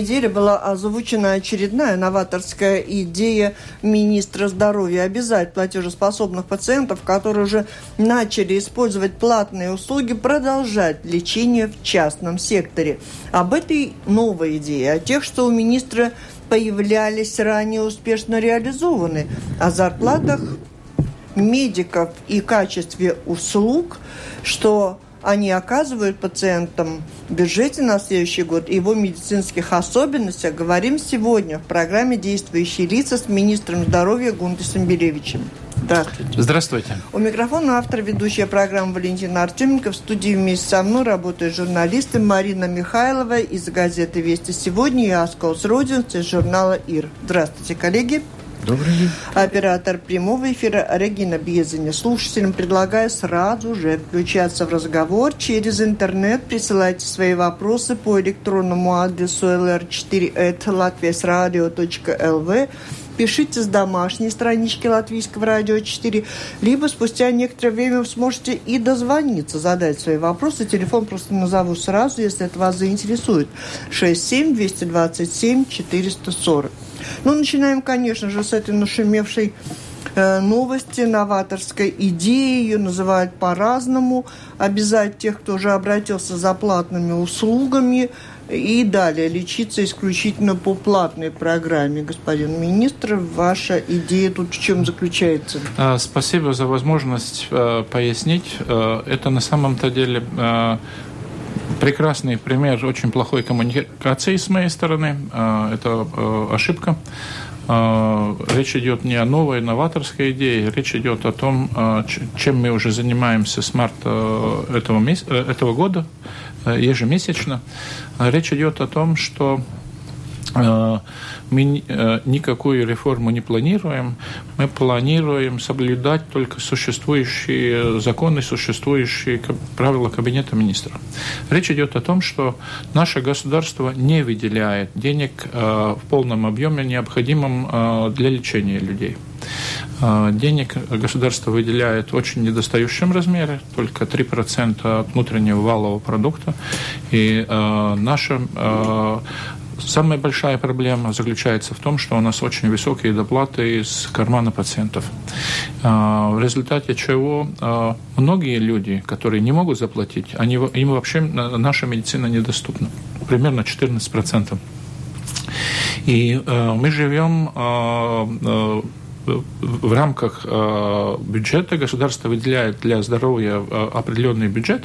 неделе была озвучена очередная новаторская идея министра здоровья обязать платежеспособных пациентов, которые уже начали использовать платные услуги, продолжать лечение в частном секторе. Об этой новой идее, о тех, что у министра появлялись ранее успешно реализованы, о зарплатах медиков и качестве услуг, что они оказывают пациентам в бюджете на следующий год и его медицинских особенностях, говорим сегодня в программе «Действующие лица» с министром здоровья Гунтисом Белевичем. Здравствуйте. Здравствуйте. У микрофона автор ведущая программы Валентина Артеменко. В студии вместе со мной работают журналисты Марина Михайлова из газеты «Вести сегодня» и Асколс Родинс из журнала «Ир». Здравствуйте, коллеги. Добрый день. Оператор прямого эфира Регина Безаня. Слушателям предлагаю сразу же включаться в разговор через интернет. Присылайте свои вопросы по электронному адресу lr4.latviasradio.lv пишите с домашней странички Латвийского радио 4, либо спустя некоторое время вы сможете и дозвониться, задать свои вопросы. Телефон просто назову сразу, если это вас заинтересует. 67 227 440. Ну, начинаем, конечно же, с этой нашумевшей э, новости, новаторской идеи, ее называют по-разному, обязать тех, кто уже обратился за платными услугами, и далее лечиться исключительно по платной программе. Господин министр, ваша идея тут в чем заключается? А, спасибо за возможность э, пояснить. Э, это на самом-то деле прекрасный пример очень плохой коммуникации с моей стороны. А, это э, ошибка. А, речь идет не о новой новаторской идее, речь идет о том, а, чем мы уже занимаемся с марта э, этого, месяца, э, этого года, ежемесячно. Речь идет о том, что мы э, никакую реформу не планируем. Мы планируем соблюдать только существующие законы, существующие правила Кабинета министров. Речь идет о том, что наше государство не выделяет денег э, в полном объеме, необходимом э, для лечения людей. Денег государство выделяет в очень недостающем размере, только 3% от внутреннего валового продукта. И э, наша э, Самая большая проблема заключается в том, что у нас очень высокие доплаты из кармана пациентов. А, в результате чего а, многие люди, которые не могут заплатить, они, им вообще наша медицина недоступна. Примерно 14%. И э, мы живем э, в рамках э, бюджета государство выделяет для здоровья э, определенный бюджет.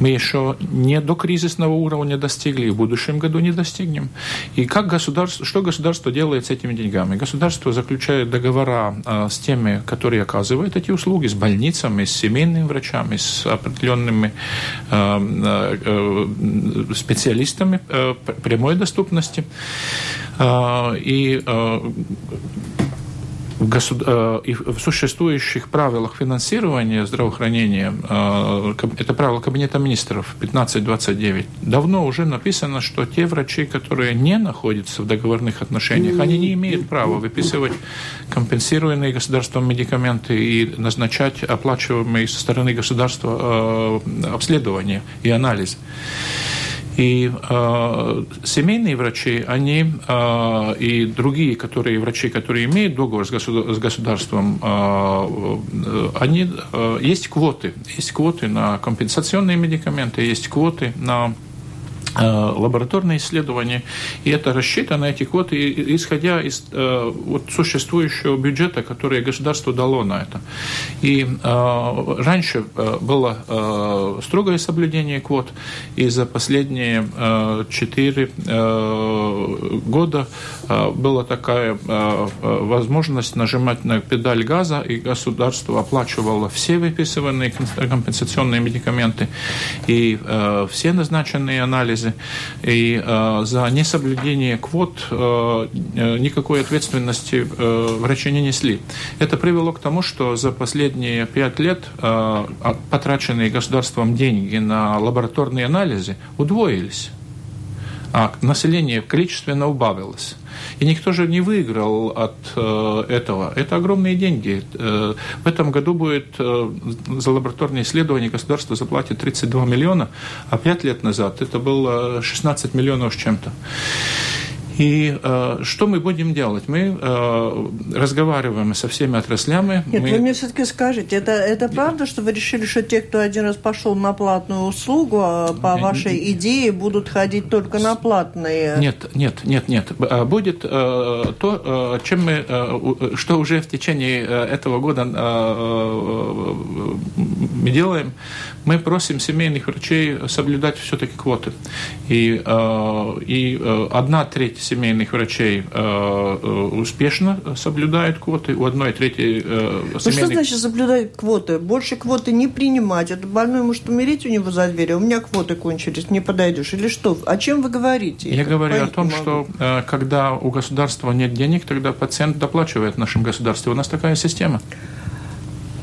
Мы еще не до кризисного уровня достигли, и в будущем году не достигнем. И как государство, что государство делает с этими деньгами? Государство заключает договора э, с теми, которые оказывают эти услуги, с больницами, с семейными врачами, с определенными специалистами прямой доступности. И в, госуд... Э, в существующих правилах финансирования здравоохранения, э, это правило Кабинета министров 1529, давно уже написано, что те врачи, которые не находятся в договорных отношениях, они не имеют права выписывать компенсируемые государством медикаменты и назначать оплачиваемые со стороны государства э, обследования и анализ. И э, семейные врачи, они э, и другие, которые врачи, которые имеют договор с, государ, с государством, э, э, они э, есть квоты, есть квоты на компенсационные медикаменты, есть квоты на лабораторные исследования, и это рассчитано, эти квоты, исходя из э, вот, существующего бюджета, который государство дало на это. И э, раньше э, было э, строгое соблюдение квот, и за последние четыре э, года э, была такая э, возможность нажимать на педаль газа, и государство оплачивало все выписыванные компенсационные медикаменты и э, все назначенные анализы, анализы. И э, за несоблюдение квот э, э, никакой ответственности э, врачи не несли. Это привело к тому, что за последние пять лет э, потраченные государством деньги на лабораторные анализы удвоились а население количественно убавилось. И никто же не выиграл от э, этого. Это огромные деньги. Э, в этом году будет э, за лабораторные исследования государство заплатит 32 миллиона, а пять лет назад это было 16 миллионов с чем-то. И э, что мы будем делать? Мы э, разговариваем со всеми отраслями. Нет, мы... вы мне все-таки скажите, это, это правда, что вы решили, что те, кто один раз пошел на платную услугу, а по вашей идее будут ходить только на платные? Нет, нет, нет, нет. А будет э, то, э, чем мы, э, что уже в течение э, этого года э, э, мы делаем, мы просим семейных врачей соблюдать все-таки квоты. И, э, и э, одна треть семейных врачей э, успешно соблюдают квоты, у одной трети э, семейных... Ну что значит соблюдать квоты? Больше квоты не принимать. Это больной может умереть у него за дверью, а у меня квоты кончились, не подойдешь. Или что? О чем вы говорите? Я говорю о том, что когда у государства нет денег, тогда пациент доплачивает нашем государстве. У нас такая система.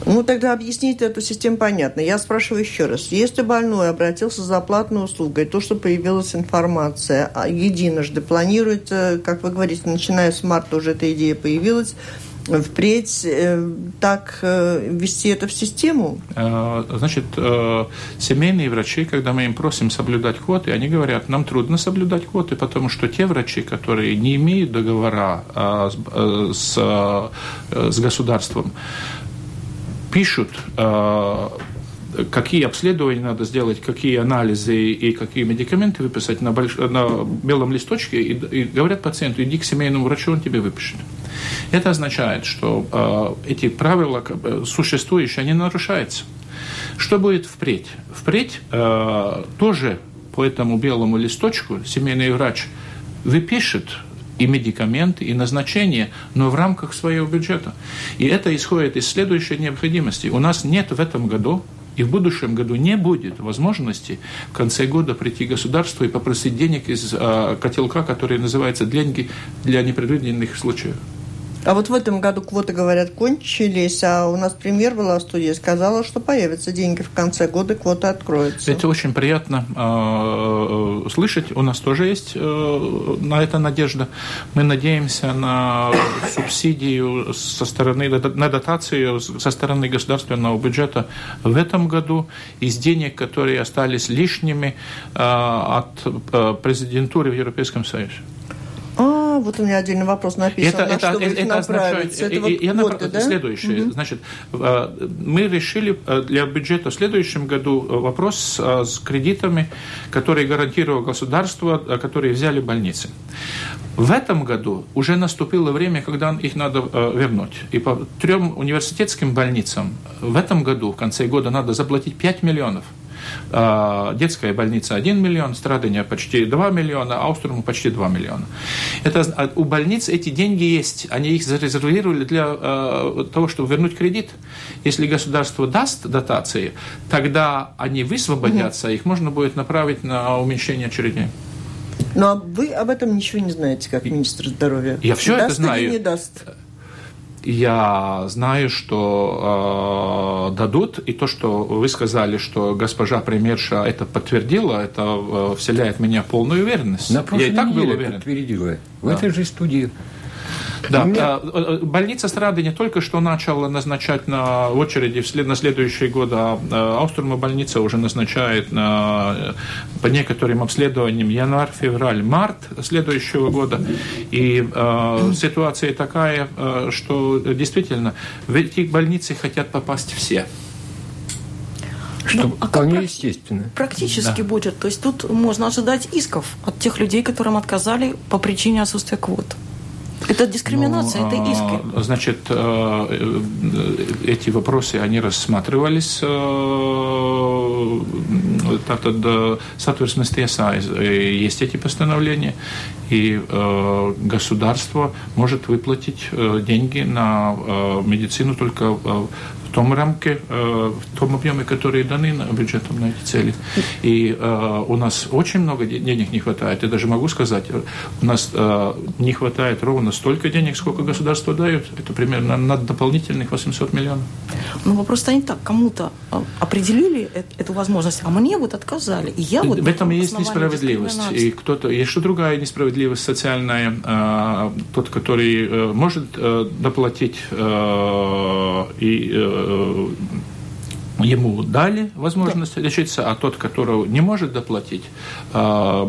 Ну, тогда объясните эту систему понятно. Я спрашиваю еще раз. Если больной обратился за платной услугой, то, что появилась информация а единожды, планируется, как вы говорите, начиная с марта уже эта идея появилась, впредь э, так э, ввести это в систему? Э, значит, э, семейные врачи, когда мы им просим соблюдать квоты, они говорят, нам трудно соблюдать квоты, потому что те врачи, которые не имеют договора э, с, э, с государством, пишут, э, какие обследования надо сделать, какие анализы и какие медикаменты выписать на, больш... на белом листочке, и, и говорят пациенту, иди к семейному врачу, он тебе выпишет. Это означает, что э, эти правила существующие, они нарушаются. Что будет впредь? Впредь э, тоже по этому белому листочку семейный врач выпишет и медикаменты, и назначения, но в рамках своего бюджета. И это исходит из следующей необходимости. У нас нет в этом году и в будущем году не будет возможности в конце года прийти государству и попросить денег из э, котелка, который называется «деньги для непредвиденных случаев». А вот в этом году квоты, говорят, кончились, а у нас премьер была в студии, сказала, что появятся деньги в конце года, квоты откроются. Это очень приятно э, слышать. У нас тоже есть э, на это надежда. Мы надеемся на субсидию со стороны, на дотацию со стороны государственного бюджета в этом году из денег, которые остались лишними э, от э, президентуры в Европейском Союзе вот у меня отдельный вопрос написан. Это, на это, что это, это означает, это вот я квоты, да? следующее. Угу. Значит, э, мы решили э, для бюджета в следующем году э, вопрос с кредитами, которые гарантировало государство, которые взяли больницы. В этом году уже наступило время, когда их надо вернуть. И по трем университетским больницам в этом году, в конце года, надо заплатить 5 миллионов. А, детская больница 1 миллион, Страдания почти 2 миллиона, Ауструму почти 2 миллиона. Это, а, у больниц эти деньги есть, они их зарезервировали для э, того, чтобы вернуть кредит. Если государство даст дотации, тогда они высвободятся, угу. их можно будет направить на уменьшение очередей. Ну а вы об этом ничего не знаете, как министр здоровья? Я все даст это знаю. Или не даст? Я знаю, что э, дадут, и то, что вы сказали, что госпожа премьерша это подтвердила, это э, вселяет в меня полную уверенность. На Я и так был уверен. подтвердила. В да. этой же студии. Да, меня... Э, э, больница Страды не только что начала назначать на очереди на следующие годы, а Ауструма больница уже назначает на, по некоторым обследованиям январь, февраль, март следующего года. И э, ситуация такая, э, что действительно в эти больницы хотят попасть все. Что ну, а вполне как естественно. Практически да. будет. То есть тут можно ожидать исков от тех людей, которым отказали по причине отсутствия квот. Это дискриминация, ну, это а, иски. Значит, э, э, эти вопросы, они рассматривались tātad satversmes tiesā есть эти постановления, и э, государство может выплатить э, деньги на э, медицину только э, в том рамке, э, в том объеме, которые даны бюджетом на эти цели. И э, у нас очень много денег не хватает. Я даже могу сказать, у нас э, не хватает ровно столько денег, сколько государство дает. Это примерно на дополнительных 800 миллионов. Ну, вопрос не так. Кому-то определили эту возможность, а мне вот отказали. И я вот в этом и есть несправедливость. И кто-то, есть что другая несправедливость социальная. Тот, который может доплатить и Э, ему дали возможность да. лечиться, а тот, который не может доплатить, э,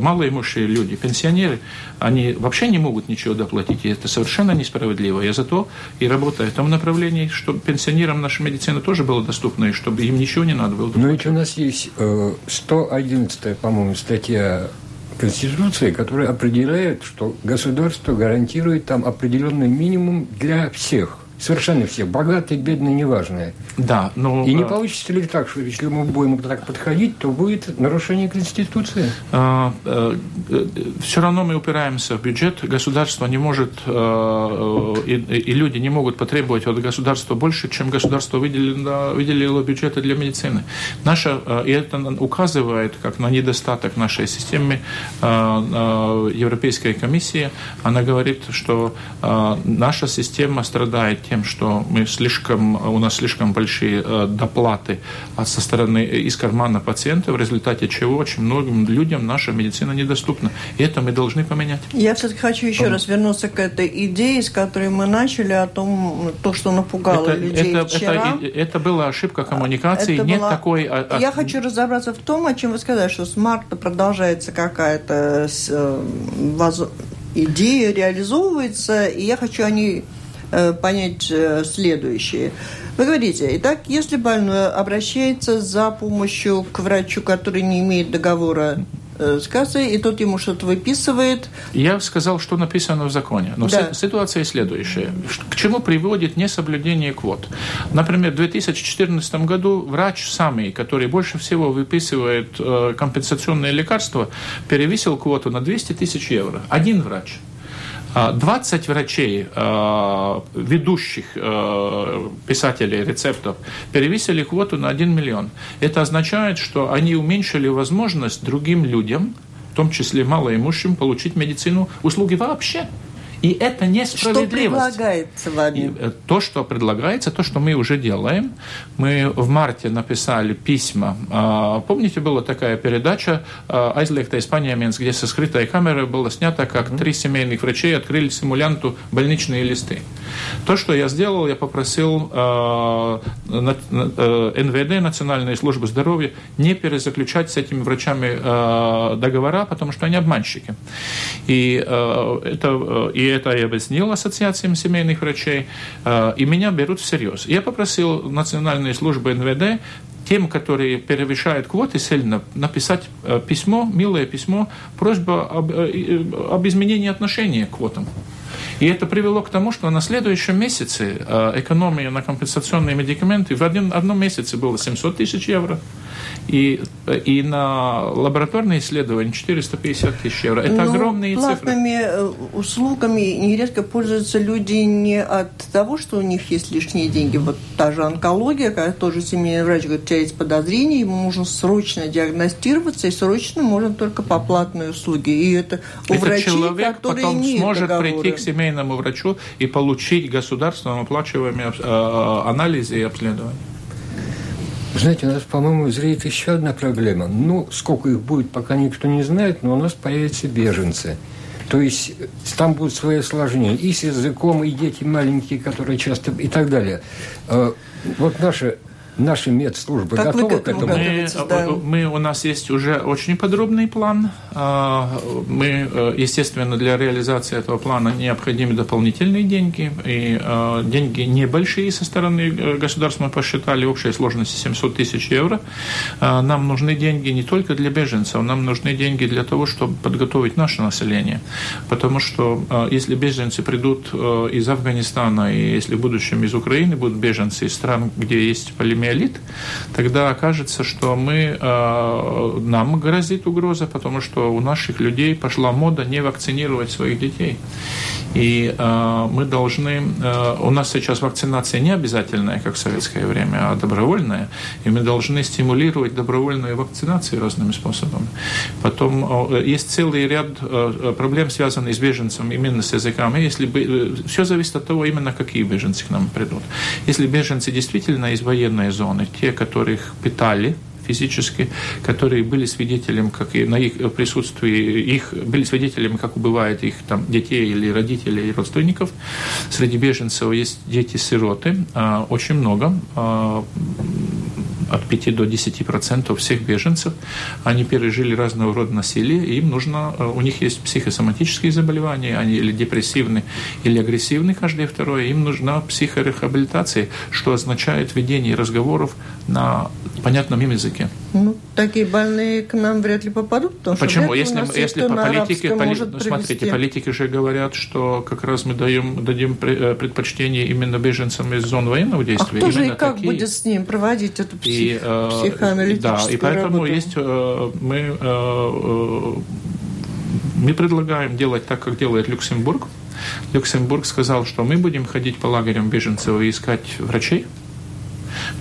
малоимущие люди, пенсионеры, они вообще не могут ничего доплатить, и это совершенно несправедливо. Я зато и работаю в том направлении, чтобы пенсионерам наша медицина тоже была доступна, и чтобы им ничего не надо было доплатить. Ну ведь у нас есть 111, э, по-моему, статья Конституции, которая определяет, что государство гарантирует там определенный минимум для всех. Совершенно все. Богатые, бедные, неважные. Да, но... И не э, получится ли так, что если мы будем так подходить, то будет нарушение Конституции? А, а, все равно мы упираемся в бюджет. Государство не может, и, и люди не могут потребовать от государства больше, чем государство выделило, выделило бюджета для медицины. Наша, и это указывает как на недостаток нашей системы Европейская комиссия. Она говорит, что наша система страдает тем, что мы слишком, у нас слишком большие э, доплаты со стороны э, из кармана пациента, в результате чего очень многим людям наша медицина недоступна. И это мы должны поменять. Я все-таки хочу еще Он... раз вернуться к этой идее, с которой мы начали, о том, то, что напугало это, людей это, вчера. Это, это была ошибка коммуникации. Это Нет была... такой... Я хочу разобраться в том, о чем вы сказали, что с марта продолжается какая-то э, идея, реализовывается, и я хочу о ней понять э, следующее. Вы говорите, итак, если больной обращается за помощью к врачу, который не имеет договора э, с кассой, и тот ему что-то выписывает. Я сказал, что написано в законе. Но да. ситуация следующая. К чему приводит несоблюдение квот? Например, в 2014 году врач самый, который больше всего выписывает компенсационные лекарства, перевесил квоту на 200 тысяч евро. Один врач – 20 врачей, э, ведущих э, писателей рецептов, перевесили квоту на 1 миллион. Это означает, что они уменьшили возможность другим людям, в том числе малоимущим, получить медицину, услуги вообще. И это несправедливость. Что предлагается вами? Э, то, что предлагается, то, что мы уже делаем. Мы в марте написали письма. А, помните, была такая передача «Айзлекта Испания Менс», где со скрытой камерой было снято, как три семейных врачей открыли симулянту больничные листы. То, что я сделал, я попросил а, э, НВД, Национальную службу здоровья, не перезаключать с этими врачами а, договора, потому что они обманщики. И, это, и это я объяснил ассоциациям семейных врачей, э, и меня берут всерьез. Я попросил национальные службы НВД тем, которые перевышают квоты сильно, написать э, письмо, милое письмо, просьба об, э, об изменении отношения к квотам. И это привело к тому, что на следующем месяце экономия на компенсационные медикаменты в один, одном месяце было 700 тысяч евро, и, и на лабораторные исследования 450 тысяч евро. Это Но ну, огромные платными цифры. Э, услугами нередко пользуются люди не от того, что у них есть лишние деньги. Вот та же онкология, когда тоже семейный врач говорит, у тебя есть подозрение, ему нужно срочно диагностироваться, и срочно можно только по платной услуге. И это у Этот врачей, человек потом имеют сможет договоры. прийти к семейному врачу и получить государственным оплачиваемые э, анализы и обследования. Знаете, у нас, по-моему, зреет еще одна проблема. Ну, сколько их будет, пока никто не знает, но у нас появятся беженцы. То есть там будут свои осложнения и с языком, и дети маленькие, которые часто... и так далее. А, вот наша наши медслужбы как готовы к этому? Мы, да. мы, у нас есть уже очень подробный план. А, мы, э, естественно, для реализации этого плана необходимы дополнительные деньги. И э, деньги небольшие со стороны э, государства мы посчитали, общая сложность 700 тысяч евро. А, нам нужны деньги не только для беженцев, нам нужны деньги для того, чтобы подготовить наше население. Потому что если беженцы придут из Афганистана, и если в будущем из Украины будут беженцы из стран, где есть полимиолит, тогда окажется, что мы, нам грозит угроза, потому что у наших людей пошла мода не вакцинировать своих детей. И э, мы должны... Э, у нас сейчас вакцинация не обязательная, как в советское время, а добровольная. И мы должны стимулировать добровольную вакцинацию разными способами. Потом э, есть целый ряд э, проблем, связанных с беженцем именно с языками. Если бы, э, все зависит от того, именно какие беженцы к нам придут. Если беженцы действительно из военной зоны, те, которых питали, физически, которые были свидетелем, как и на их присутствии, их были свидетелями, как убивают их там детей или родителей и родственников. Среди беженцев есть дети-сироты, а, очень много а, от 5 до 10 процентов всех беженцев, они пережили разного рода насилие, и им нужно, э, у них есть психосоматические заболевания, они или депрессивны, или агрессивны, каждое второе, им нужна психорехабилитация, что означает ведение разговоров на понятном им языке. Ну, такие больные к нам вряд ли попадут, потому Почему? Если, если по политике, поли... ну, смотрите, политики же говорят, что как раз мы даем, дадим э, предпочтение именно беженцам из зон военного действия. А кто же и как такие... будет с ним проводить эту псих... и, э, психоаналитическую Да, и поэтому работу? есть э, мы мы предлагаем делать так, как делает Люксембург. Люксембург сказал, что мы будем ходить по лагерям беженцев и искать врачей,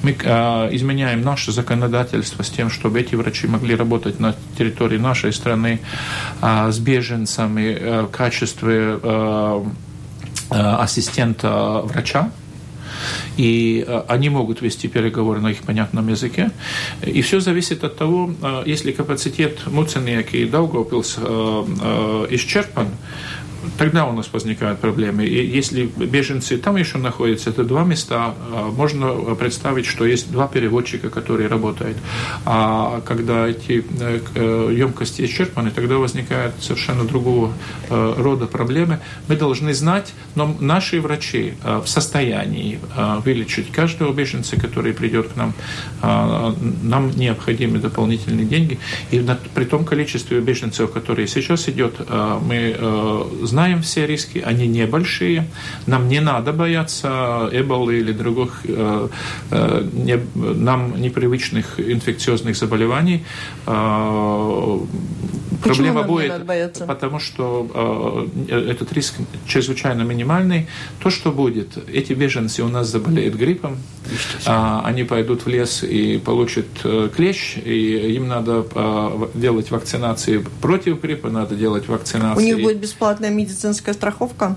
мы э, изменяем наше законодательство с тем, чтобы эти врачи могли работать на территории нашей страны э, с беженцами э, в качестве э, э, ассистента врача и они могут вести переговоры на их понятном языке. И все зависит от того, если капацитет Муцениек и Даугавпилс исчерпан, тогда у нас возникают проблемы. И если беженцы там еще находятся, это два места, а, можно представить, что есть два переводчика, которые работают. А когда эти э, емкости исчерпаны, тогда возникают совершенно другого э, рода проблемы. Мы должны знать, но наши врачи э, в состоянии вылечить каждого беженца, который придет к нам. Нам необходимы дополнительные деньги. И при том количестве беженцев, которые сейчас идет, мы знаем все риски, они небольшие. Нам не надо бояться эболы или других э, э, не, нам непривычных инфекциозных заболеваний. Э, Почему Проблема будет, потому что э, этот риск чрезвычайно минимальный. То, что будет, эти беженцы у нас заболеют гриппом, э, они пойдут в лес и получат э, клещ, и им надо э, делать вакцинации против гриппа, надо делать вакцинации. У них будет бесплатная медицинская страховка?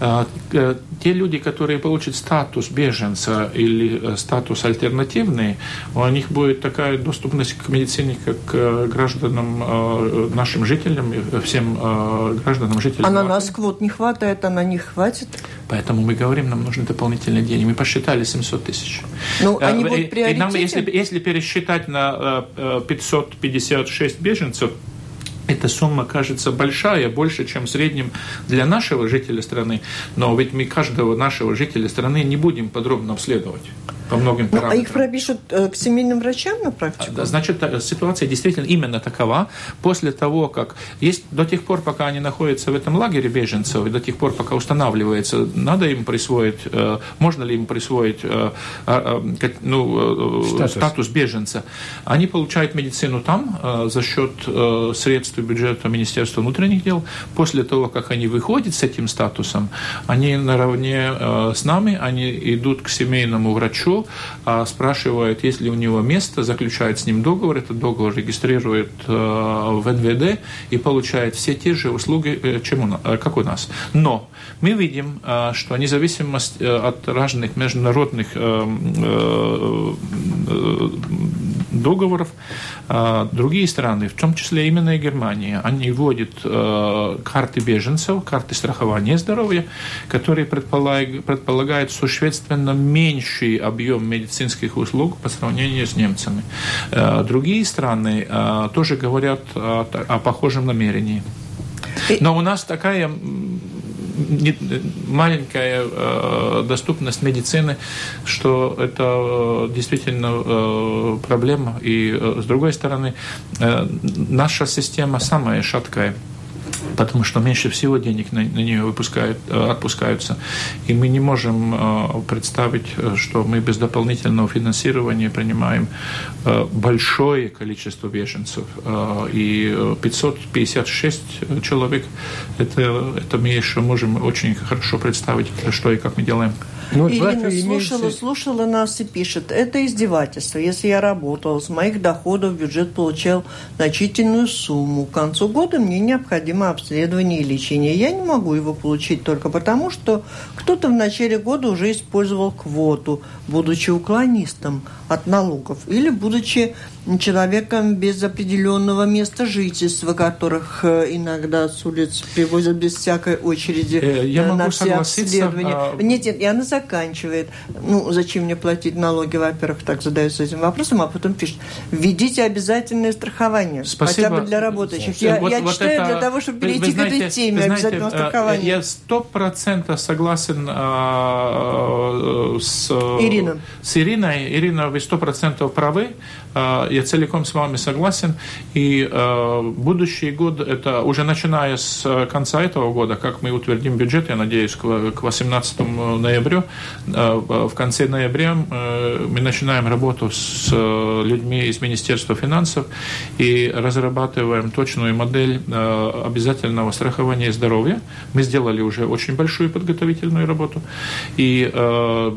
Э, э, те люди, которые получат статус беженца или э, статус альтернативный, у них будет такая доступность к медицине, как э, гражданам э, нашим жителям, всем э, гражданам, жителям. А на нас квот не хватает, а на них хватит? Поэтому мы говорим, нам нужны дополнительные деньги. Мы посчитали 700 тысяч. Ну, они э, будут И нам, если, если пересчитать на 556 э, беженцев, эта сумма кажется большая, больше, чем в среднем для нашего жителя страны, но ведь мы каждого нашего жителя страны не будем подробно обследовать по многим параметрам. Ну, а их пропишут э, к семейным врачам на практику? Да, значит, ситуация действительно именно такова. После того, как есть до тех пор, пока они находятся в этом лагере беженцев, и до тех пор, пока устанавливается, надо им присвоить, э, можно ли им присвоить э, а, ну, статус. статус беженца, они получают медицину там за счет средств бюджета Министерства внутренних дел. После того, как они выходят с этим статусом, они наравне с нами, они идут к семейному врачу, а спрашивает, есть ли у него место, заключает с ним договор, этот договор регистрирует э, в НВД и получает все те же услуги, э, чем у нас, э, как у нас. Но мы видим, что независимость от разных международных договоров. Другие страны, в том числе именно и Германия, они вводят карты беженцев, карты страхования здоровья, которые предполагают существенно меньший объем медицинских услуг по сравнению с немцами. Другие страны тоже говорят о похожем намерении. Но у нас такая маленькая э, доступность медицины, что это э, действительно э, проблема. И с другой стороны, наша система самая шаткая потому что меньше всего денег на, на нее выпускают, э, отпускаются. И мы не можем э, представить, э, что мы без дополнительного финансирования принимаем большое количество беженцев. И 556 человек, это, это мы еще можем очень хорошо представить, что и как мы делаем. Ну, Ирина слушала, имеется... слушала нас и пишет, это издевательство. Если я работала, с моих доходов бюджет получал значительную сумму. К концу года мне необходимо обследование и лечение. Я не могу его получить только потому, что кто-то в начале года уже использовал квоту, будучи уклонистом от налогов или будучи человеком без определенного места жительства, которых э, иногда с улиц привозят без всякой очереди э, я на все обследования. А... Нет, нет, и она заканчивает. Ну, зачем мне платить налоги, во-первых, так задаются этим вопросом, а потом пишет, введите обязательное страхование, Спасибо. хотя бы для работающих. Я, вот, я вот читаю это... для того, чтобы перейти вы, вы знаете, к этой теме знаете, обязательного э, страхования. Я сто процентов согласен а, с, Ирина. с Ириной. Ирина, вы сто процентов правы. А, я целиком с вами согласен. И э, будущий год, это уже начиная с э, конца этого года, как мы утвердим бюджет, я надеюсь, к, к 18 ноября, в конце ноября э, мы начинаем работу с э, людьми из Министерства финансов и разрабатываем точную модель э, обязательного страхования здоровья. Мы сделали уже очень большую подготовительную работу. И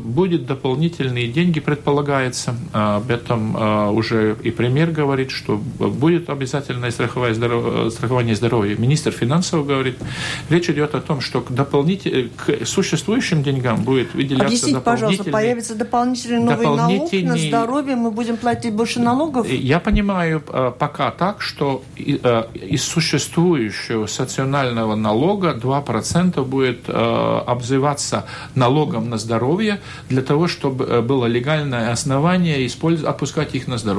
будет дополнительные деньги, предполагается. Об этом э, уже и пример говорит, что будет обязательное страхование здоровья, страхование здоровья. Министр финансов говорит. Речь идет о том, что к, дополнитель... к существующим деньгам будет выделяться Объясните, пожалуйста, появится дополнительный новый дополнительный... налог на здоровье, мы будем платить больше налогов? Я понимаю э, пока так, что э, из существующего социального налога 2% будет э, обзываться налогом на здоровье для того, чтобы было легальное основание использовать, отпускать их на здоровье.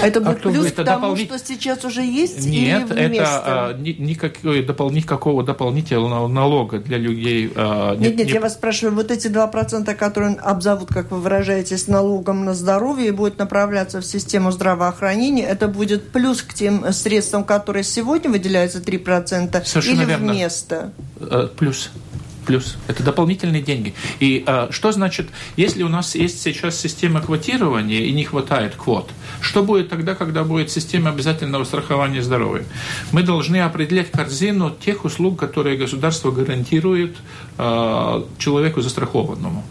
А это будет а плюс это к тому, дополни... что сейчас уже есть? Нет, или это а, никакой, допол... никакого дополнительного налога для людей. А, нет, нет, нет, не... я вас спрашиваю, вот эти 2%, которые обзовут, как вы выражаетесь, налогом на здоровье и будут направляться в систему здравоохранения, это будет плюс к тем средствам, которые сегодня выделяются 3%? Совершенно или верно. вместо? Э, плюс плюс. Это дополнительные деньги. И э, что значит, если у нас есть сейчас система квотирования и не хватает квот, что будет тогда, когда будет система обязательного страхования здоровья? Мы должны определять корзину тех услуг, которые государство гарантирует э, человеку застрахованному.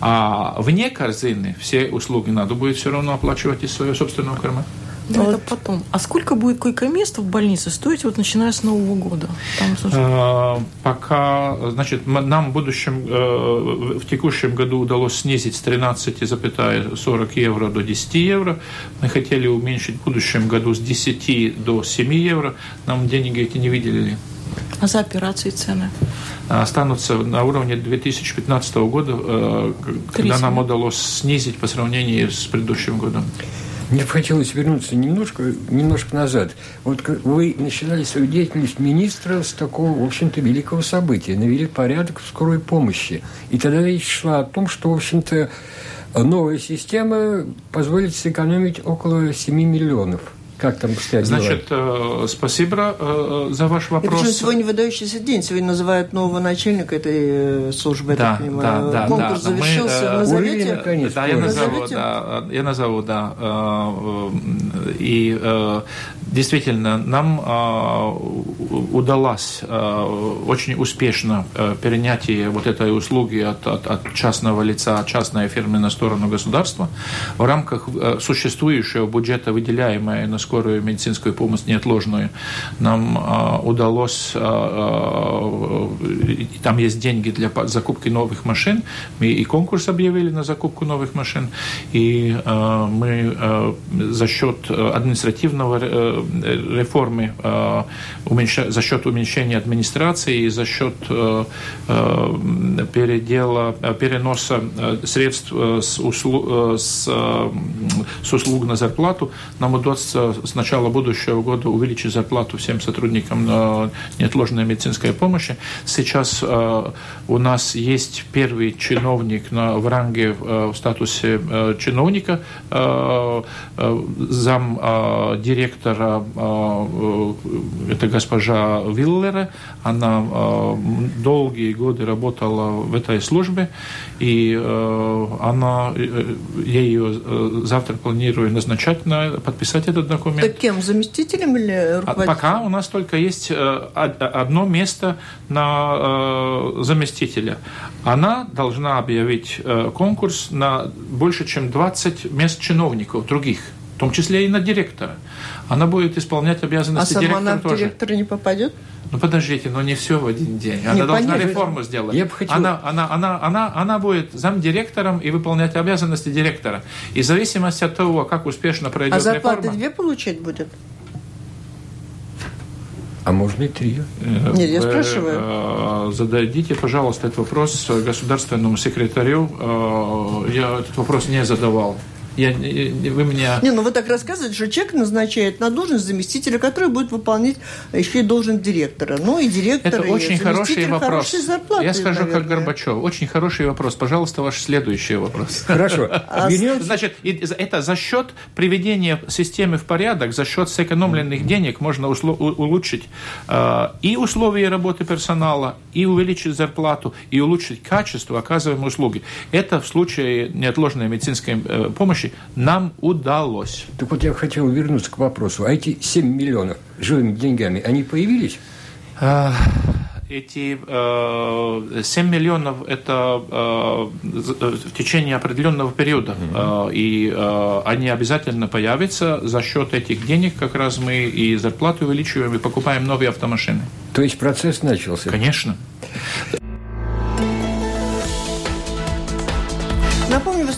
А вне корзины все услуги надо будет все равно оплачивать из своего собственного кармана. Но вот. это потом. А сколько будет койко-место в больнице стоить, вот начиная с Нового года? Там, а, пока, значит, нам в будущем, э, в текущем году удалось снизить с 13,40 евро до 10 евро. Мы хотели уменьшить в будущем году с 10 до 7 евро. Нам деньги эти не выделили. А за операции цены? останутся на уровне 2015 года, э, когда нам удалось снизить по сравнению с предыдущим годом. Мне бы хотелось вернуться немножко, немножко назад. Вот вы начинали свою деятельность министра с такого, в общем-то, великого события. Навели порядок в скорой помощи. И тогда речь шла о том, что, в общем-то, новая система позволит сэкономить около 7 миллионов – как там обстоят Значит, дела? Э, спасибо э, за ваш вопрос. Это сегодня выдающийся день. Сегодня называют нового начальника этой э, службы, да, я так понимаю. Да, да, Конкурс да. завершился. Мы, Назовете? Уровень, наконец, да, я назову, да, я назову, да. И действительно, нам удалось очень успешно перенятие вот этой услуги от, от, от частного лица, от частной фирмы на сторону государства в рамках существующего бюджета, выделяемой на скорую медицинскую помощь неотложную. Нам удалось, там есть деньги для закупки новых машин, мы и конкурс объявили на закупку новых машин, и мы за счет административного реформы, за счет уменьшения администрации и за счет передела, переноса средств с, услуг, с, с услуг на зарплату, нам удастся с начала будущего года увеличить зарплату всем сотрудникам неотложной медицинской помощи. Сейчас у нас есть первый чиновник на, в ранге в статусе чиновника, зам директора, это госпожа Виллера, она долгие годы работала в этой службе, и она, я ее завтра планирую назначать, на, подписать этот документ. Так кем, заместителем или а руководителем? Пока у нас только есть одно место на заместителя. Она должна объявить конкурс на больше, чем 20 мест чиновников других в том числе и на директора. Она будет исполнять обязанности а директора сама она тоже. в директора не попадет? Ну подождите, но не все в один день. Она не, должна понятно. реформу сделать. Я хочу... она, она, она, она, она будет замдиректором и выполнять обязанности директора. И в зависимости от того, как успешно пройдет реформа... А зарплаты реформа, две получать будет? А можно и три. Нет, я спрашиваю. Э, зададите, пожалуйста, этот вопрос государственному секретарю. Э, я этот вопрос не задавал. Я, вы меня... Не, ну вы так рассказываете, что человек назначает на должность заместителя, который будет выполнять еще и должность директора. Ну и директор, Это и очень хороший вопрос. Зарплаты, Я скажу наверное. как Горбачев. Очень хороший вопрос. Пожалуйста, ваш следующий вопрос. Хорошо. А Значит, это за счет приведения системы в порядок, за счет сэкономленных денег можно улучшить э, и условия работы персонала, и увеличить зарплату, и улучшить качество оказываемой услуги. Это в случае неотложной медицинской э, помощи помощи нам удалось. Так вот я хотел вернуться к вопросу. А эти 7 миллионов живыми деньгами, они появились? А, эти э, 7 миллионов – это э, в течение определенного периода. Mm-hmm. Э, и э, они обязательно появятся. За счет этих денег как раз мы и зарплату увеличиваем, и покупаем новые автомашины. То есть процесс начался? Конечно.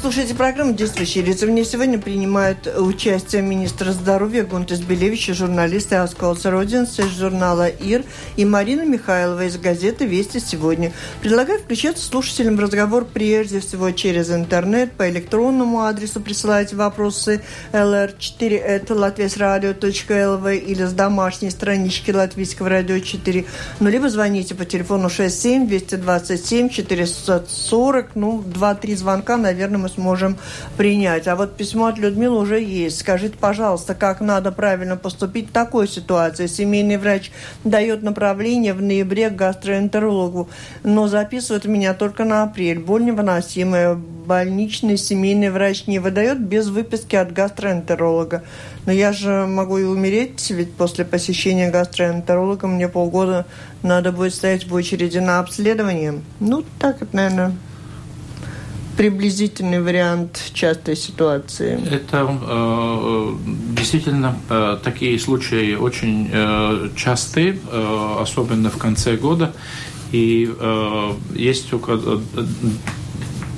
Слушаете программу «Действующие лица». В ней сегодня принимают участие министр здоровья Гунтес Белевич, журналисты Асколс Родинс из журнала «Ир» и Марина Михайлова из газеты «Вести сегодня». Предлагаю включаться слушателям разговор прежде всего через интернет. По электронному адресу присылайте вопросы lr4.latviasradio.lv или с домашней странички Латвийского радио 4. Ну, либо звоните по телефону 67 227 440, ну, 2-3 звонка наверное, мы сможем принять. А вот письмо от Людмилы уже есть. Скажите, пожалуйста, как надо правильно поступить в такой ситуации? Семейный врач дает направление в ноябре к гастроэнтерологу, но записывает меня только на апрель. Боль невыносимая. Больничный семейный врач не выдает без выписки от гастроэнтеролога. Но я же могу и умереть, ведь после посещения гастроэнтеролога мне полгода надо будет стоять в очереди на обследование. Ну, так это, наверное, приблизительный вариант частой ситуации? Это э, действительно э, такие случаи очень э, частые, э, особенно в конце года. И э, есть только э,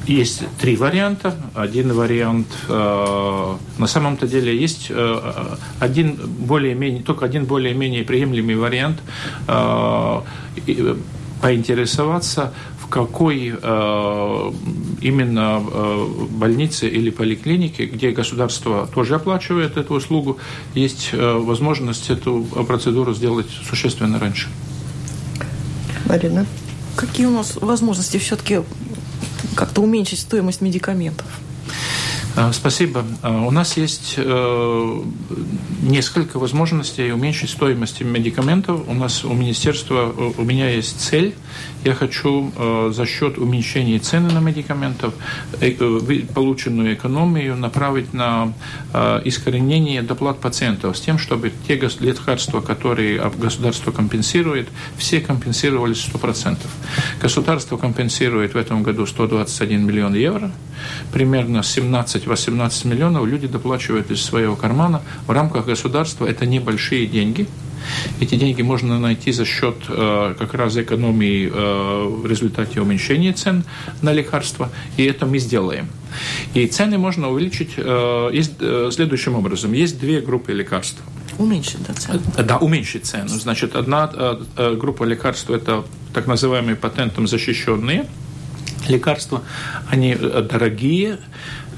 есть три варианта. Один вариант, э, на самом-то деле есть э, один более-менее, только один более-менее приемлемый вариант э, поинтересоваться, какой э, именно э, больнице или поликлинике, где государство тоже оплачивает эту услугу, есть э, возможность эту процедуру сделать существенно раньше. Марина? Какие у нас возможности все-таки как-то уменьшить стоимость медикаментов? А, спасибо. А, у нас есть э, несколько возможностей уменьшить стоимость медикаментов. У нас у министерства, у меня есть цель. Я хочу э, за счет уменьшения цены на медикаментов э, полученную экономию направить на искоренение доплат пациентов с тем, чтобы те лекарства, которые государство компенсирует, все компенсировались 100%. Государство компенсирует в этом году 121 миллион евро – примерно 17-18 миллионов люди доплачивают из своего кармана. В рамках государства это небольшие деньги. Эти деньги можно найти за счет э, как раз экономии э, в результате уменьшения цен на лекарства, и это мы сделаем. И цены можно увеличить э, есть, э, следующим образом. Есть две группы лекарств. Уменьшить да, цену. Да, уменьшить цену. Значит, одна э, э группа лекарств – это так называемые патентом защищенные лекарства. Они э, дорогие,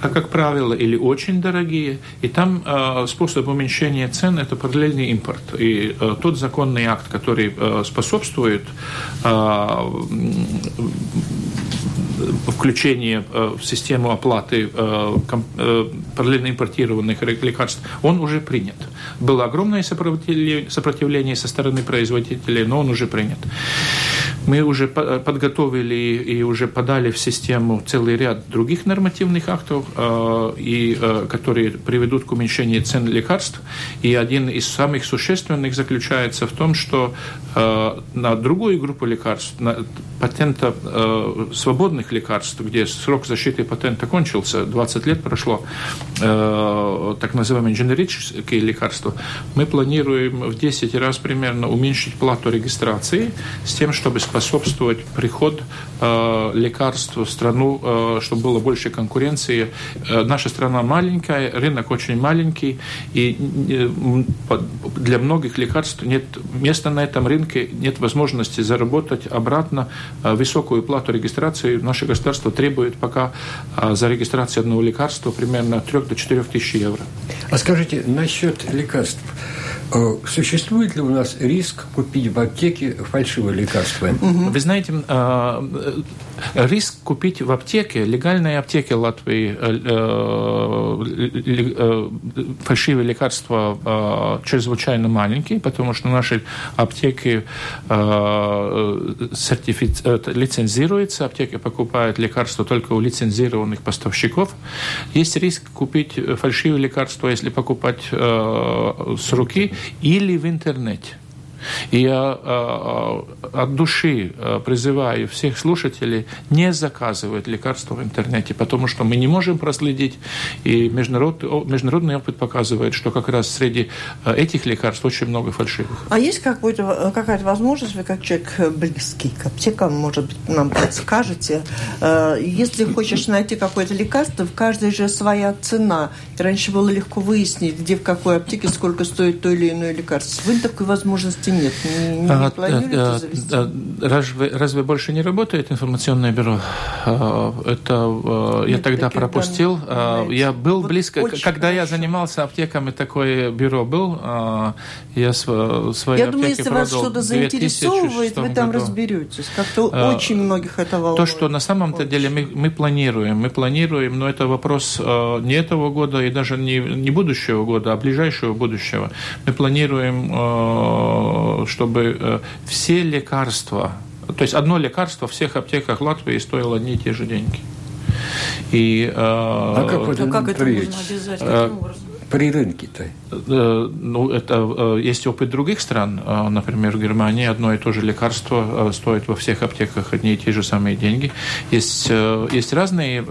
а как правило, или очень дорогие, и там э, способ уменьшения цен – это параллельный импорт. И э, тот законный акт, который э, способствует э, включение в систему оплаты параллельно импортированных лекарств, он уже принят. Было огромное сопротивление со стороны производителей, но он уже принят. Мы уже подготовили и уже подали в систему целый ряд других нормативных актов, и, которые приведут к уменьшению цен лекарств. И один из самых существенных заключается в том, что на другую группу лекарств, на патента свободных лекарств, где срок защиты патента кончился, 20 лет прошло, э, так называемые генерические лекарства, мы планируем в 10 раз примерно уменьшить плату регистрации с тем, чтобы способствовать приход э, лекарств в страну, э, чтобы было больше конкуренции. Э, наша страна маленькая, рынок очень маленький, и для многих лекарств нет места на этом рынке, нет возможности заработать обратно высокую плату регистрации. Наше государство требует пока за регистрацию одного лекарства примерно 3 до 4 тысяч евро. А скажите, насчет лекарств. Э, существует ли у нас риск купить в аптеке фальшивые лекарства? Вы знаете, э, э, риск купить в аптеке, легальной аптеке Латвии фальшивые лекарства чрезвычайно маленькие, потому что наши аптеки сертифи... лицензируются, аптеки покупают лекарства только у лицензированных поставщиков. Есть риск купить фальшивые лекарства, если покупать с руки, или в интернете. И я э, от души э, призываю всех слушателей не заказывать лекарства в интернете, потому что мы не можем проследить, и международный, международный опыт показывает, что как раз среди э, этих лекарств очень много фальшивых. А есть какая-то возможность, вы как человек близкий к аптекам, может быть, нам подскажете, если хочешь найти какое-то лекарство, в каждой же своя цена. Раньше было легко выяснить, где в какой аптеке сколько стоит то или иное лекарство. Вы такой возможности нет, не, а, а? А, разве, разве больше не работает информационное бюро? А, это а, я тогда пропустил. Данных, я был вот близко, когда хорошо. я занимался аптеками, такое бюро был. Я свои Я думаю, если вас что-то заинтересовывает, вы там году. разберетесь. Как-то а, очень многих это волнует. То, что на самом-то деле мы, мы планируем, мы планируем, но это вопрос не этого года и даже не, не будущего года, а ближайшего будущего. Мы планируем чтобы э, все лекарства, то есть одно лекарство в всех аптеках Латвии стоило одни и те же деньги. И, э, а как, ну, как это можно обязать? Каким образом? При рынке-то? Э, ну, это э, есть опыт других стран. Э, например, в Германии одно и то же лекарство стоит во всех аптеках одни и те же самые деньги. Есть, есть разные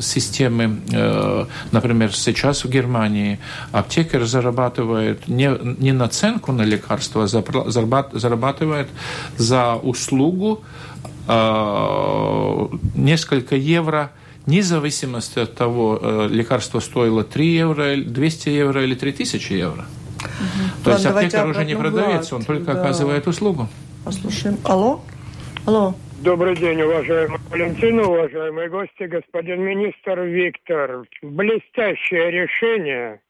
системы. Например, сейчас в Германии аптекарь зарабатывает не, не наценку на лекарство, а зарабатывает за услугу несколько евро – независимости от того, э, лекарство стоило 3 евро, 200 евро или 3000 евро. Угу. То есть аптекарь уже не продавец, он только да. оказывает услугу. Послушаем. Алло? Алло. Добрый день, уважаемый Валентина, уважаемые гости, господин министр Виктор. Блестящее решение.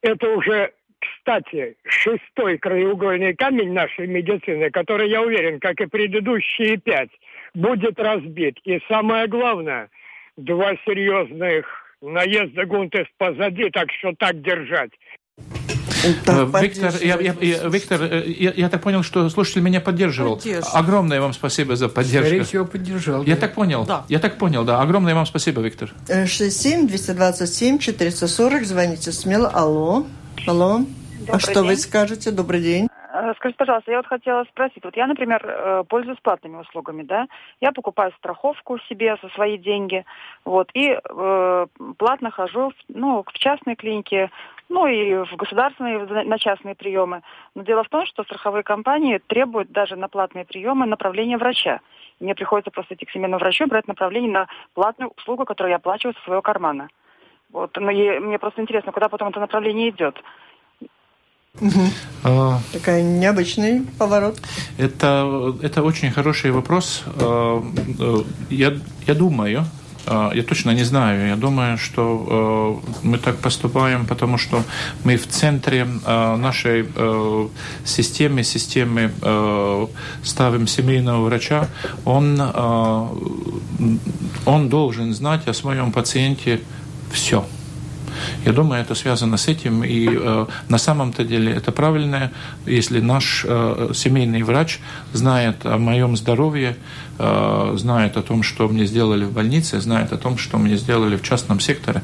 Это уже, кстати, шестой краеугольный камень нашей медицины, который, я уверен, как и предыдущие пять, будет разбит. И самое главное – два серьезных наезда Гунтес позади, так что так держать. Э, Виктор, я, я, я, Виктор э, я, я так понял, что слушатель меня поддерживал. Огромное вам спасибо за поддержку. Скорее всего, поддержал. Я да. так понял. Да. Я так понял, да. Огромное вам спасибо, Виктор. 67-227-440. Звоните смело. Алло. Алло. Добрый а что день. вы скажете? Добрый день. Скажите, пожалуйста, я вот хотела спросить. Вот я, например, э, пользуюсь платными услугами, да? Я покупаю страховку себе за свои деньги, вот, и э, платно хожу, ну, в частные клиники, ну и в государственные, на частные приемы. Но дело в том, что страховые компании требуют даже на платные приемы направления врача. Мне приходится просто идти к семейному врачу и брать направление на платную услугу, которую я оплачиваю со своего кармана. Вот, но ну, мне просто интересно, куда потом это направление идет. Угу. А, Такая необычный поворот. Это, это очень хороший вопрос. А, э, я, я думаю, а, я точно не знаю. Я думаю, что мы так поступаем, потому что мы в центре нашей системы, системы ставим семейного врача. Он, он должен знать о своем пациенте все. Я думаю, это связано с этим. И э, на самом-то деле это правильно, если наш э, семейный врач знает о моем здоровье, э, знает о том, что мне сделали в больнице, знает о том, что мне сделали в частном секторе.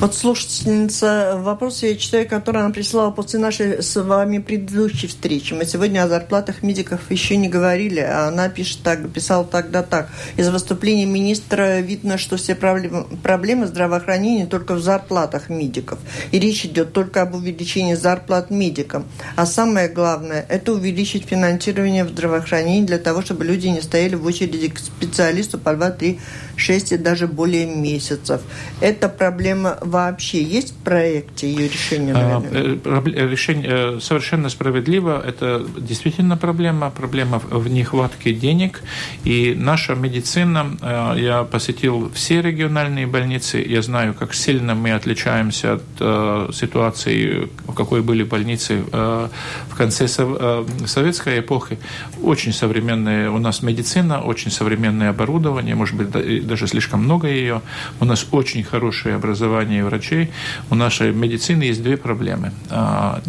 Вот слушательница, вопрос я читаю, который она прислала после нашей с вами предыдущей встречи. Мы сегодня о зарплатах медиков еще не говорили, а она пишет так, писала тогда так. Из выступления министра видно, что все проблемы, проблемы здравоохранения только в зарплатах медиков. И речь идет только об увеличении зарплат медикам. А самое главное, это увеличить финансирование в здравоохранении для того, чтобы люди не стояли в очереди к специалисту по 2-3 6 и даже более месяцев. Эта проблема вообще есть в проекте ее решения? А, э, э, решение э, совершенно справедливо. Это действительно проблема. Проблема в нехватке денег. И наша медицина, я посетил все региональные больницы, я знаю, как сильно мы отличаемся от ситуации, в какой были больницы в конце советской эпохи. Очень современная у нас медицина, очень современное оборудование, может быть, даже слишком много ее. У нас очень хорошее образование врачей. У нашей медицины есть две проблемы. А,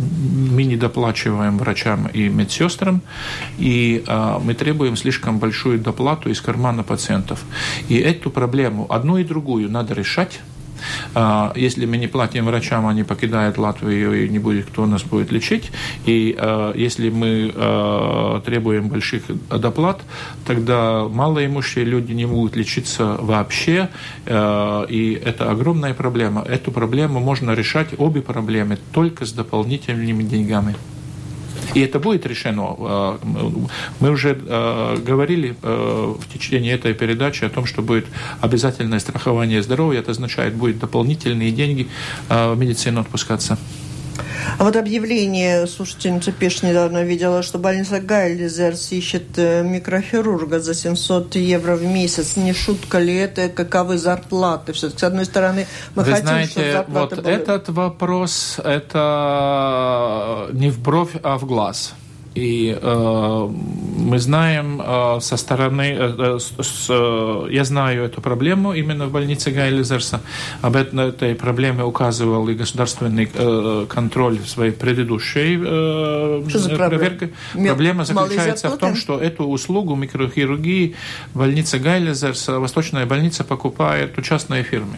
мы недоплачиваем врачам и медсестрам, и а, мы требуем слишком большую доплату из кармана пациентов. И эту проблему, одну и другую, надо решать если мы не платим врачам, они покидают Латвию, и не будет кто нас будет лечить. И а, если мы а, требуем больших доплат, тогда малоимущие люди не могут лечиться вообще. И это огромная проблема. Эту проблему можно решать, обе проблемы, только с дополнительными деньгами. И это будет решено. А, мы уже а, говорили а, в течение этой передачи о том, что будет обязательное страхование здоровья. Это означает, будет дополнительные деньги в медицину отпускаться. А вот объявление, слушательница Пеш недавно видела, что больница Гайлизерс ищет э, микрохирурга за 700 евро в месяц. Не шутка ли это? Каковы зарплаты? Все-таки, с одной стороны, мы Вы хотим, знаете, чтобы зарплаты вот были... этот вопрос, это не в бровь, а в глаз. И э, мы знаем э, со стороны, э, с, э, я знаю эту проблему именно в больнице Гайлизерса. Об этой проблеме указывал и государственный э, контроль в своей предыдущей э, проверке. Проблема заключается в том, что эту услугу микрохирургии больница Гайлизерса, Восточная больница покупает у частной фирмы.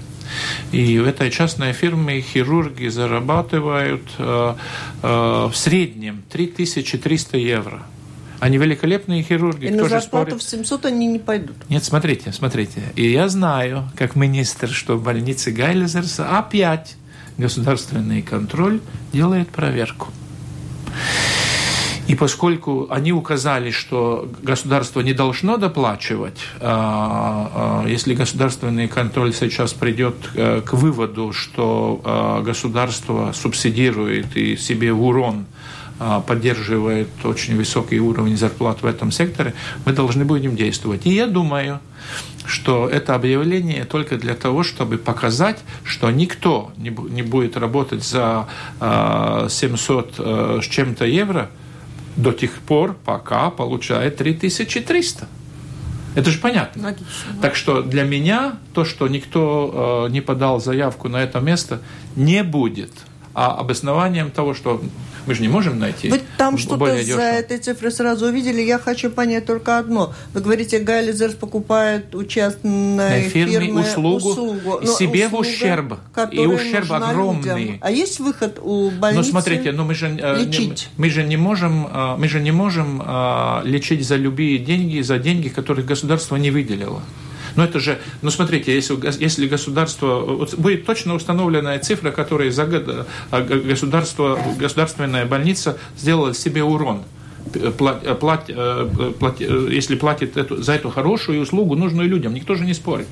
И в этой частной фирме хирурги зарабатывают э, э, в среднем 3300 евро. Они великолепные хирурги. И на зарплату спорит? в 700 они не пойдут. Нет, смотрите, смотрите. И я знаю, как министр, что в больнице Гайлезерса опять государственный контроль делает проверку. И поскольку они указали, что государство не должно доплачивать, а, а, если государственный контроль сейчас придет э, к выводу, что а, государство субсидирует и себе в урон поддерживает очень высокий уровень зарплат в этом секторе, мы должны будем действовать. И я думаю, что это объявление только для того, чтобы показать, что никто не будет работать за 700 э, с чем-то евро, до тех пор, пока получает 3300. Это же понятно. Логично. Так что для меня то, что никто э, не подал заявку на это место, не будет а обоснованием того, что Мы же не можем найти Вы там что-то за дешево. этой цифры сразу увидели. Я хочу понять только одно. Вы говорите, Гайлизерс покупает у частной фирмы фирмы услугу услугу. Но себе в услуга, ущерб. И ущерб огромный. людям. А есть выход у больницы? Но смотрите, но мы же, э, не, лечить. мы же не можем, э, мы же не можем э, лечить за любые деньги, за деньги, которые государство не выделило. Но это же, ну смотрите, если, если государство, вот будет точно установленная цифра, которая за год э, г- государство, государственная больница сделала себе урон. П- пла- э, плат- э, плат- э, если платит эту- за эту хорошую услугу, нужную людям, никто же не спорит.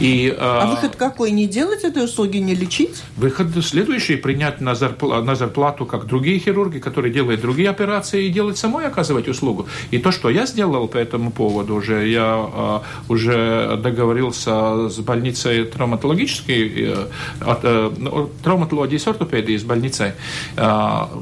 И, А выход какой? Не делать этой услуги, не лечить? Выход следующий – принять на, зарпла- на зарплату, как другие хирурги, которые делают другие операции, и делать самой оказывать услугу. И то, что я сделал по этому поводу, уже я уже договорился с больницей травматологической, от, э, ну, травматологии с ортопедией, с больницей.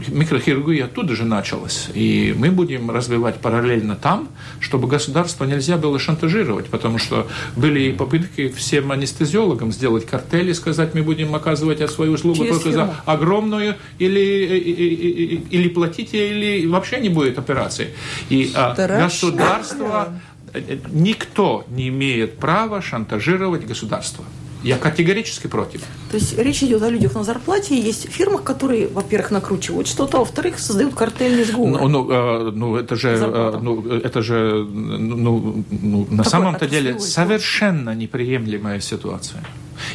Микрохирургия оттуда же началась. И мы будем развивать параллельно там, чтобы государство нельзя было шантажировать, потому что были и попытки всем анестезиологам сделать картели, сказать, мы будем оказывать свою услугу Через только фирму. за огромную, или, и- и- и- или платите, или вообще не будет операции. И а, Страшно. государство, э, э, никто не имеет права шантажировать государство. Я категорически против. То есть речь идет о людях на зарплате, есть фирмы, которые, во-первых, накручивают что-то, а во-вторых, создают картельный сговор. Ну, ну, э, ну, это же, э, ну, это же, ну, ну, на Такой самом-то деле совершенно неприемлемая ситуация.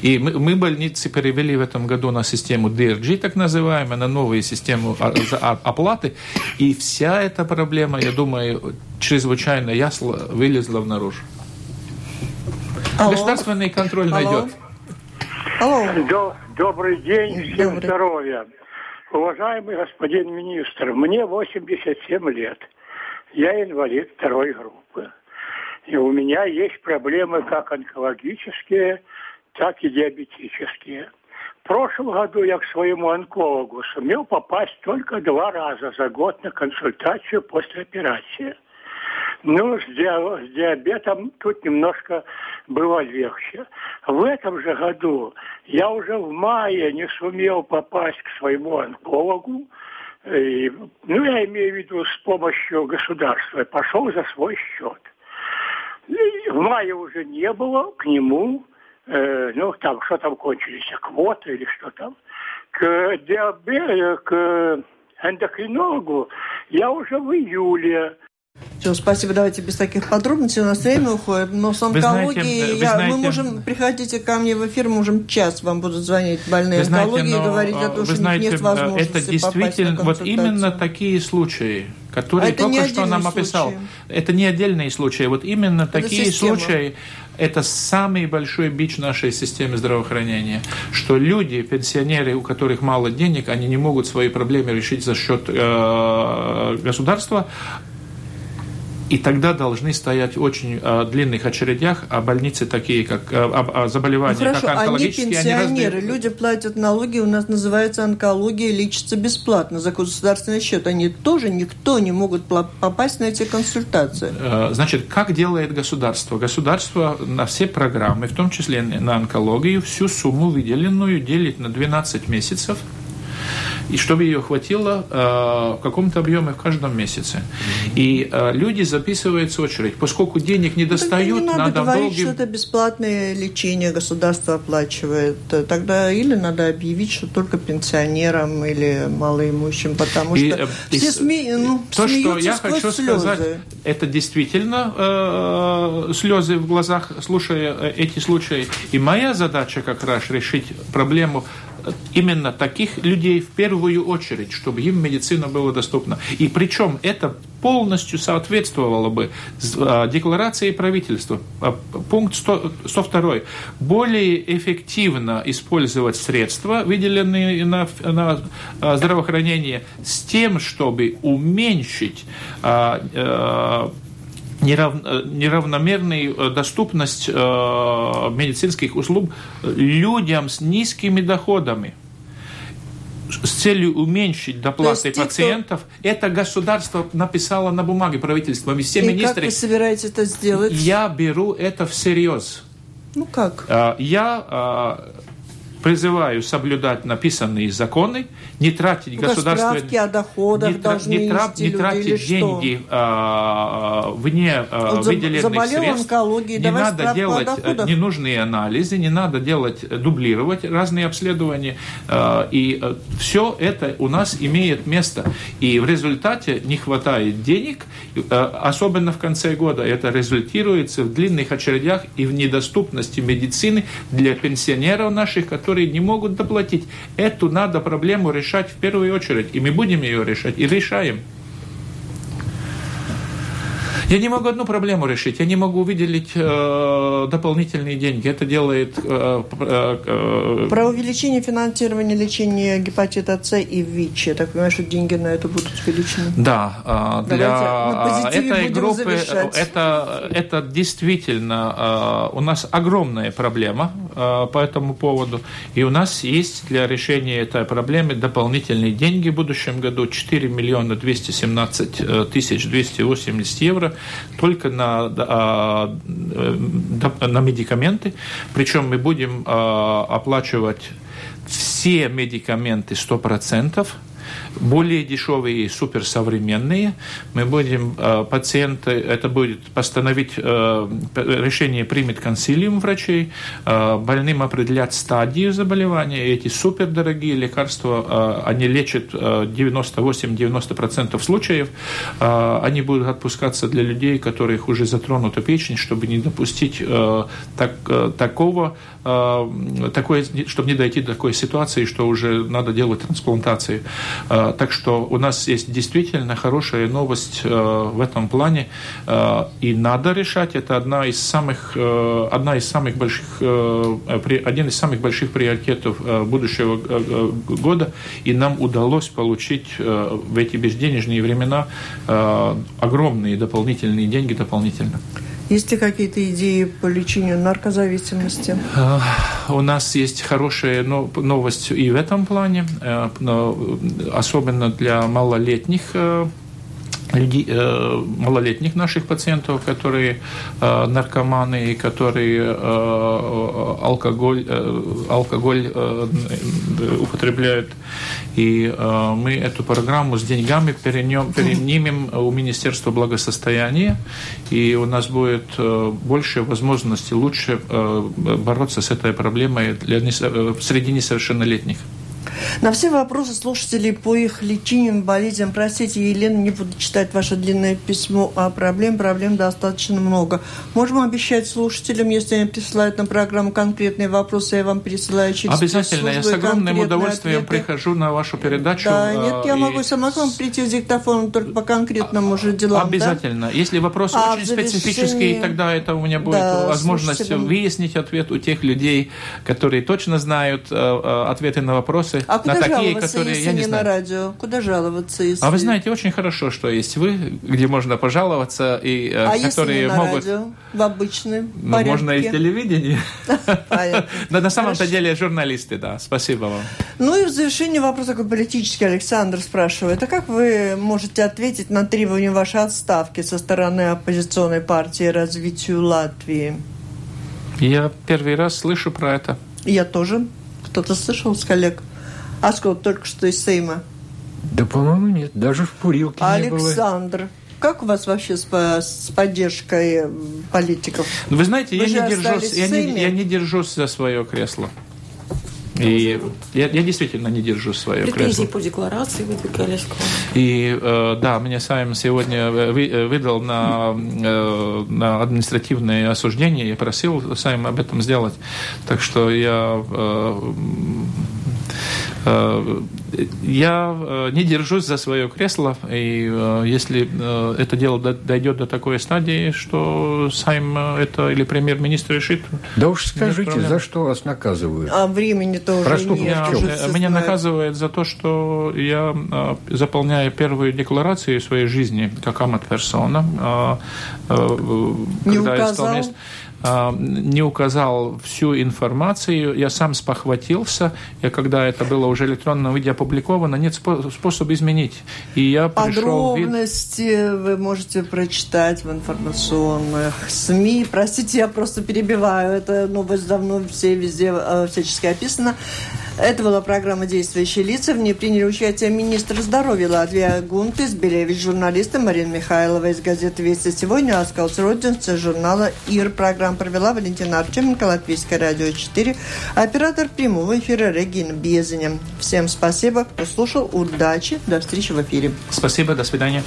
И мы, мы больницы перевели в этом году на систему DRG, так называемую, на новую систему оплаты. И вся эта проблема, я думаю, чрезвычайно ясно вылезла наружу. Алло. Государственный контроль Алло. найдет. Алло. До- Добрый день, всем Добрый. здоровья. Уважаемый господин министр, мне 87 лет. Я инвалид второй группы. И у меня есть проблемы как онкологические, так и диабетические. В прошлом году я к своему онкологу сумел попасть только два раза за год на консультацию после операции. Ну, с, диа- с диабетом тут немножко было легче. В этом же году я уже в мае не сумел попасть к своему онкологу. И, ну, я имею в виду с помощью государства. Пошел за свой счет. И в мае уже не было к нему, э, ну, там, что там кончились, квоты или что там. К, диабе- к эндокринологу я уже в июле Все, спасибо. Давайте без таких подробностей. У нас время уходит. Но с знаете, онкологией вы я- знаете- мы можем... Приходите ко мне в эфир, можем час вам будут звонить больные знаете, онкологии и говорить о э, том, что знаете, нет э, возможности это действительно вот именно такие случаи, которые А это не только что нам отдельные описал. случаи. Это не отдельные случаи. Вот именно такие система. случаи. Это самый большой бич нашей системы здравоохранения, что люди, пенсионеры, у которых мало денег, они не могут свои проблемы решить за счет э, государства, и тогда должны стоять в очень э, длинных очередях, а больницы такие, как э, а- а Ну, заболевания, хорошо, как они онкологические, они пенсионеры, раздают. люди платят налоги, у нас называется онкология, лечится бесплатно за государственный счет. Они тоже никто не могут попасть на эти консультации. Э, Значит, как делает государство? Государство на все программы, в том числе на онкологию, всю сумму выделенную делит на 12 месяцев, и чтобы ее хватило э, в каком-то объеме в каждом месяце. И э, люди записываются в очередь. Поскольку денег не Ну, достают, не надо, надо говорить, долгим... что это бесплатное лечение государство оплачивает. Тогда или надо объявить, что только пенсионерам или малоимущим, потому И, что э, и все сме- ну, То, что я хочу слезы. сказать, это действительно э, слезы в глазах, слушая э, эти случаи. И моя задача как раз решить проблему э, именно таких людей в первую очередь, чтобы им медицина была доступна. И причем это полностью соответствовало бы э, декларации правительства. Э, Пункт 100, 102. Более эффективно использовать средства, выделенные на, на э, здравоохранение, с тем, чтобы уменьшить нерав- э, неравномерную э, доступность э, медицинских услуг людям с низкими доходами с целью уменьшить доплаты кто- пациентов, это государство написало на бумаге правительства, и все И как министры. вы собираетесь это сделать? Я беру это всерьез. Ну как? А, Я призываю соблюдать написанные законы, не тратить ну, государственные... о доходах не, тра... не, тра... не тратить деньги а, вне а, вот выделенных средств. Не надо делать э, ненужные анализы, не надо делать, дублировать разные обследования. А, и а, все это у нас имеет место. И в результате не хватает денег, а, особенно в конце года. Это результируется в длинных очередях и в недоступности медицины для пенсионеров наших, которые которые не могут доплатить. Эту надо проблему решать в первую очередь. И мы будем ее решать, и решаем. Я не могу одну проблему решить. Я не могу выделить э, дополнительные деньги. Это делает... Э, э, э, Про увеличение финансирования лечения гепатита С и ВИЧ. Я так понимаю, что деньги на это будут увеличены. Да. Э, для этой группы это, это действительно э, у нас огромная проблема э, по этому поводу. И у нас есть для решения этой проблемы дополнительные деньги в будущем году. 4 миллиона 217 э, тысяч 280 евро только на, а, на медикаменты. Причем мы будем а, оплачивать все медикаменты 100%, более дешевые и суперсовременные. Мы будем, э, пациенты, это будет постановить, э, решение примет консилиум врачей, э, больным определять стадию заболевания, эти супердорогие лекарства, они лечат 98-90% случаев, они будут отпускаться для людей, которых уже затронута печень, чтобы не допустить так, такого, такой, чтобы не дойти до такой ситуации, что уже надо делать трансплантации. Э, так что у нас есть действительно хорошая новость э, в этом плане, э, и надо решать. Это одна из самых, одна из самых больших, один из самых больших приоритетов будущего года, и нам удалось получить в эти безденежные времена огромные дополнительные деньги дополнительно. Есть ли какие-то идеи по лечению наркозависимости? А, у нас есть хорошая новость и в этом плане, э, особенно для малолетних э, людей, э, малолетних наших пациентов, которые э, наркоманы и которые э, алкоголь, алкоголь употребляют. И мы эту программу с деньгами перенем, перенимем у Министерства благосостояния, и у нас будет больше возможностей лучше бороться с этой проблемой для, среди несовершеннолетних. На все вопросы слушателей по их лечению, болезням, простите, Елена, не буду читать ваше длинное письмо, а проблем, проблем достаточно много. Можем обещать слушателям, если они присылают на программу конкретные вопросы, я вам пересылаю через Обязательно, я с огромным удовольствием ответы. прихожу на вашу передачу. Да, нет, я и... могу сама к вам прийти с диктофоном только по конкретному уже делам. Обязательно. Да? Если вопрос а очень завершении... специфический, тогда это у меня будет да, возможность слушателям... выяснить ответ у тех людей, которые точно знают э, э ответы на вопросы. А куда на такие, которые если я не, не знаю. на радио? Куда жаловаться? Если... А вы знаете, очень хорошо, что есть вы, где можно пожаловаться и э, а которые если не на могут. Радио, в обычном ну, порядке? можно и. Но на самом-то деле журналисты, да. Спасибо вам. Ну и в завершение вопрос такой политический. Александр спрашивает, а как вы можете ответить на требования вашей отставки со стороны оппозиционной партии развитию Латвии? Я первый раз слышу про это. Я тоже. Кто-то слышал с коллег? Аскол только что из Сейма. Да, по-моему, нет. Даже в Пурилке Александр. не было. Александр. Как у вас вообще с, с поддержкой политиков? Ну, вы знаете, Вы я, не держусь, я, не, я не держусь за свое кресло. И я, я действительно не держу свое Претензии кресло. по декларации выдвигались к вам. И э, да, мне Сайм сегодня вы, выдал на, э, на административное осуждение. Я просил Сайм об этом сделать. Так что я э, Э, я э, не держусь за свое кресло, и э, если это дело дойдет до такой стадии, что Сайм это или премьер-министр решит... Да уж скажите, за что вас наказывают? А времени-то уже Проступок нет. Меня наказывает за то, что я заполняю первую декларацию своей жизни как амат-персона, не указал? э, не указал всю информацию. Я сам спохватился. Я, когда это было уже в электронном виде опубликовано, нет способа изменить. И я Подробности пришел... вы можете прочитать в информационных СМИ. Простите, я просто перебиваю. Это новость давно все везде э, всячески описано. Это была программа «Действующие лица». В ней приняли участие министр здоровья Латвии Гунтис, Белевич, журналисты Марина Михайлова из газеты «Вести сегодня», Аскалс Родинс журнала «Ир». Программу провела Валентина Арчеменко, Латвийское радио 4, оператор прямого эфира Регина Безеня. Всем спасибо, кто слушал. Удачи. До встречи в эфире. Спасибо. До свидания.